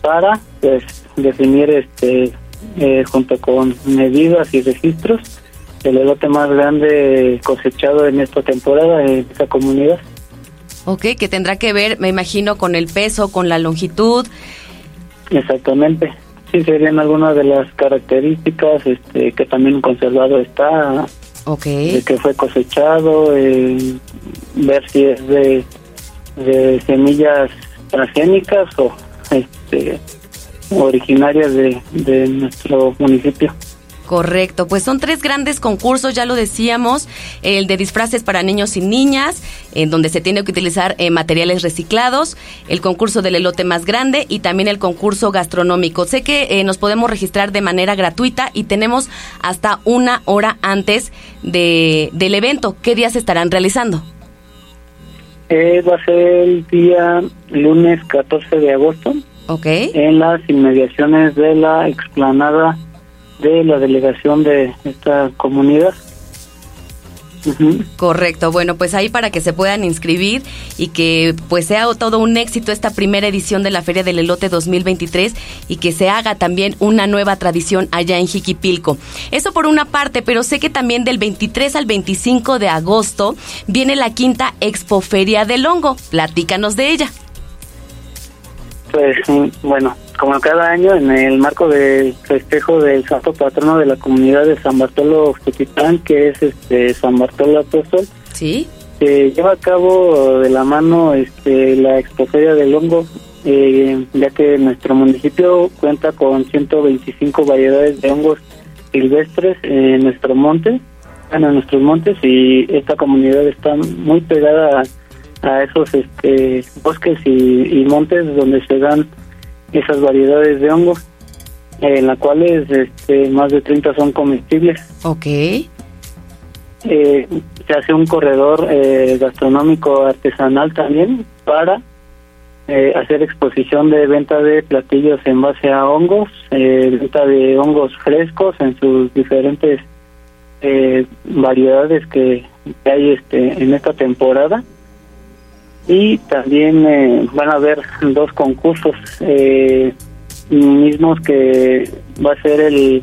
para pues, definir este, eh, junto con medidas y registros el elote más grande cosechado en esta temporada en esta comunidad. Ok, que tendrá que ver, me imagino, con el peso, con la longitud. Exactamente. Sí, serían algunas de las características este, que también conservado está. Ok. De que fue cosechado, eh, ver si es de, de semillas transgénicas o este, originarias de, de nuestro municipio. Correcto, pues son tres grandes concursos, ya lo decíamos, el de disfraces para niños y niñas, en donde se tiene que utilizar eh, materiales reciclados, el concurso del elote más grande y también el concurso gastronómico. Sé que eh, nos podemos registrar de manera gratuita y tenemos hasta una hora antes de, del evento. ¿Qué días estarán realizando? Eh, va a ser el día lunes 14 de agosto. Ok. En las inmediaciones de la explanada de la delegación de esta comunidad. Correcto, bueno, pues ahí para que se puedan inscribir y que pues sea todo un éxito esta primera edición de la Feria del Elote 2023 y que se haga también una nueva tradición allá en Jiquipilco. Eso por una parte, pero sé que también del 23 al 25 de agosto viene la quinta Expoferia del Hongo. Platícanos de ella. Pues bueno, como cada año, en el marco del festejo del santo patrono de la comunidad de San Bartolo Juchitán, que es este San Bartolo Apóstol, ¿Sí? se lleva a cabo de la mano este la expoferia del hongo, eh, ya que nuestro municipio cuenta con 125 variedades de hongos silvestres en nuestro monte, en nuestros montes, y esta comunidad está muy pegada a, esos este, bosques y montes donde se dan esas variedades de hongos, en las cuales este, más de 30 son comestibles. Ok. Eh, se hace un corredor eh, gastronómico artesanal también para eh, hacer exposición de venta de platillos en base a hongos, venta de hongos frescos en sus diferentes variedades que, que, hay este en esta temporada y también eh, van a haber dos concursos eh, mismos que va a ser el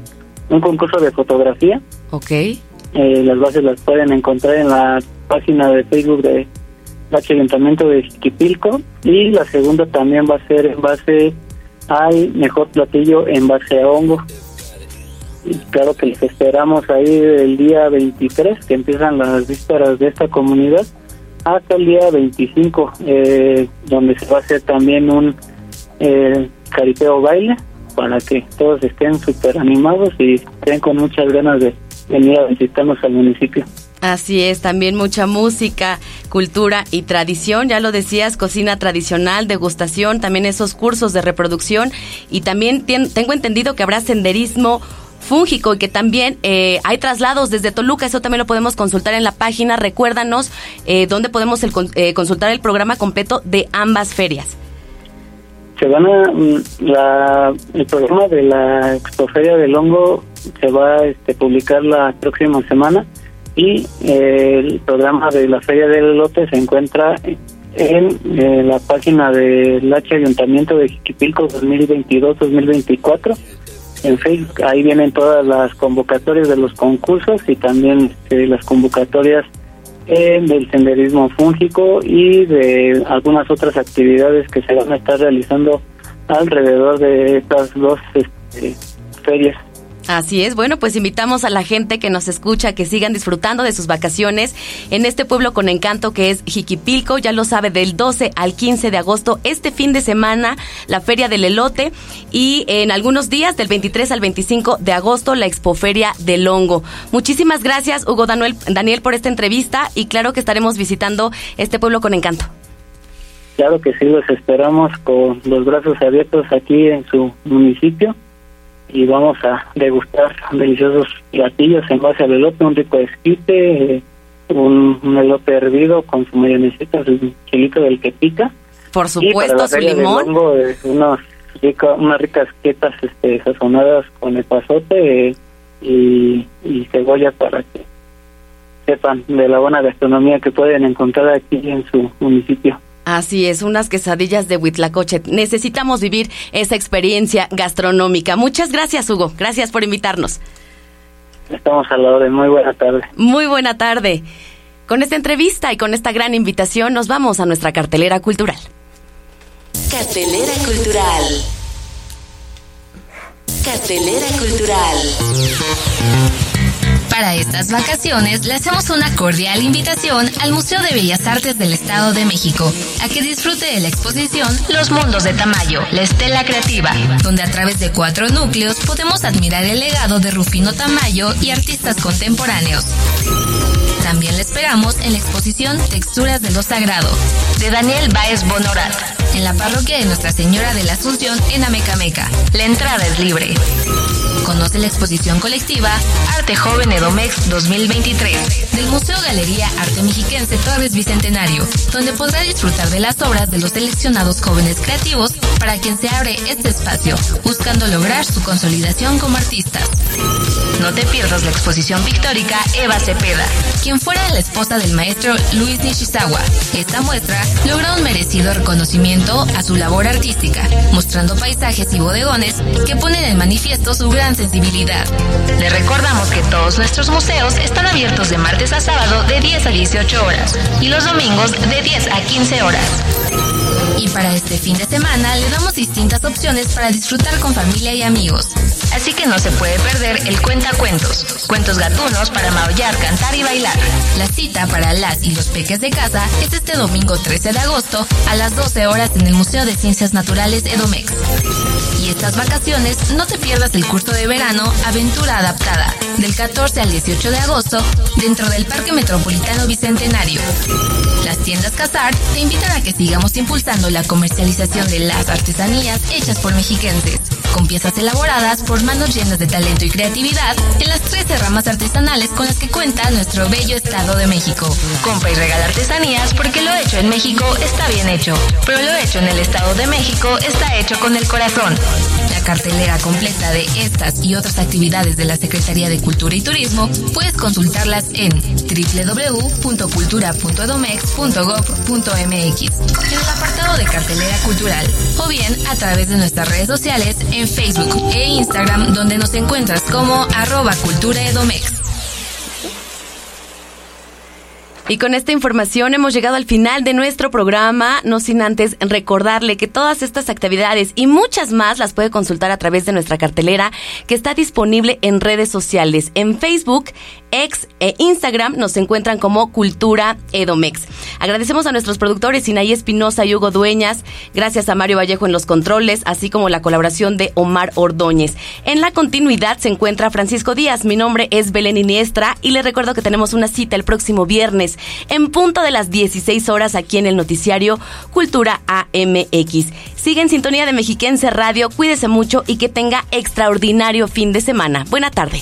un concurso de fotografía. Ok. Eh, las bases las pueden encontrar en la página de Facebook de Ayuntamiento de Jiquipilco y la segunda también va a ser en base al mejor platillo en base a hongo. Y claro que les esperamos ahí el día 23 que empiezan las vísperas de esta comunidad hasta el día 25, eh, donde se va a hacer también un eh, baile para que todos estén súper animados y estén con muchas ganas de venir a visitarnos al municipio. Así es, también mucha música, cultura y tradición, ya lo decías, cocina tradicional, degustación, también esos cursos de reproducción y también tengo entendido que habrá senderismo fúngico y que también eh, hay traslados desde Toluca, eso también lo podemos consultar en la página. Recuérdanos eh, dónde podemos eh, consultar el programa completo de ambas ferias. Se van a, mm, la, el programa de la Expoferia del Hongo se va a este, publicar la próxima semana y el programa de la Feria del Lote se encuentra en la página del H Ayuntamiento de Jiquipilco 2022-2024 en Facebook. Ahí vienen todas las convocatorias de los concursos y también este, las convocatorias eh, del senderismo fúngico y de algunas otras actividades que se van a estar realizando alrededor de estas dos este, ferias. Así es, bueno, pues invitamos a la gente que nos escucha que sigan disfrutando de sus vacaciones en este pueblo con encanto que es Jiquipilco, ya lo sabe, del 12 al 15 de agosto, este fin de semana, la Feria del Elote y en algunos días, del 23 al 25 de agosto, la Expoferia del Hongo. Muchísimas gracias, Hugo Daniel, Daniel, por esta entrevista y claro que estaremos visitando este pueblo con encanto. Claro que sí, los esperamos con los brazos abiertos aquí en su municipio y vamos a degustar deliciosos platillos en base al elote, un rico esquite, eh, un, un, elote hervido con su mayonesita, su chilito del que pica. Por supuesto, su limón. Eh, unas, rica, unas ricas quietas este, sazonadas con el pasote eh, y, y cebolla para que sepan de la buena gastronomía que pueden encontrar aquí en su municipio. Así es, unas quesadillas de Huitlacoche. Necesitamos vivir esa experiencia gastronómica. Muchas gracias, Hugo. Gracias por invitarnos. Estamos a la orden. Muy buena tarde. Muy buena tarde. Con esta entrevista y con esta gran invitación nos vamos a nuestra cartelera cultural. Cartelera cultural. Cartelera cultural. Para estas vacaciones le hacemos una cordial invitación al Museo de Bellas Artes del Estado de México a que disfrute de la exposición Los Mundos de Tamayo, la Estela Creativa, donde a través de cuatro núcleos podemos admirar el legado de Rufino Tamayo y artistas contemporáneos. También le esperamos en la exposición Texturas de lo Sagrado, de Daniel Baez Bonorat, en la parroquia de Nuestra Señora de la Asunción en Amecameca. La entrada es libre. Conoce la exposición colectiva Arte Joven Edomex 2023 del Museo Galería Arte Mexiquense Torres Bicentenario, donde podrá disfrutar de las obras de los seleccionados jóvenes creativos para quien se abre este espacio, buscando lograr su consolidación como artistas. No te pierdas la exposición pictórica Eva Cepeda, quien fuera la esposa del maestro Luis Nishizawa. Esta muestra logra un merecido reconocimiento a su labor artística, mostrando paisajes y bodegones que ponen en manifiesto su gran sensibilidad. Le recordamos que todos nuestros museos están abiertos de martes a sábado de 10 a 18 horas y los domingos de 10 a 15 horas. Y para este fin de semana le damos distintas opciones para disfrutar con familia y amigos. Así que no se puede perder el cuentacuentos, cuentos gatunos para maullar, cantar y bailar. La cita para las y los peques de casa es este domingo 13 de agosto a las 12 horas en el Museo de Ciencias Naturales Edomex. Y estas vacaciones no te pierdas el curso de verano Aventura Adaptada del 14 al 18 de agosto dentro del Parque Metropolitano Bicentenario. Las tiendas Casar te invitan a que sigamos impulsando la comercialización de las artesanías hechas por mexiquenses, con piezas elaboradas por manos llenas de talento y creatividad en las 13 ramas artesanales con las que cuenta nuestro bello Estado de México. Compra y regala artesanías porque lo hecho en México está bien hecho, pero lo hecho en el Estado de México está hecho con el corazón. Cartelera completa de estas y otras actividades de la Secretaría de Cultura y Turismo puedes consultarlas en www.cultura.edomex.gov.mx en el apartado de cartelera cultural o bien a través de nuestras redes sociales en Facebook e Instagram donde nos encuentras como arroba cultura edomex. Y con esta información hemos llegado al final de nuestro programa, no sin antes recordarle que todas estas actividades y muchas más las puede consultar a través de nuestra cartelera que está disponible en redes sociales. En Facebook, X e Instagram nos encuentran como Cultura Edomex. Agradecemos a nuestros productores Sinaí Espinosa y Hugo Dueñas, gracias a Mario Vallejo en los controles, así como la colaboración de Omar Ordóñez. En la continuidad se encuentra Francisco Díaz, mi nombre es Belén Iniestra y les recuerdo que tenemos una cita el próximo viernes en punto de las 16 horas aquí en el noticiario Cultura AMX. Sigue en sintonía de Mexiquense Radio, cuídese mucho y que tenga extraordinario fin de semana. Buena tarde.